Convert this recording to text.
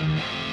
Bye.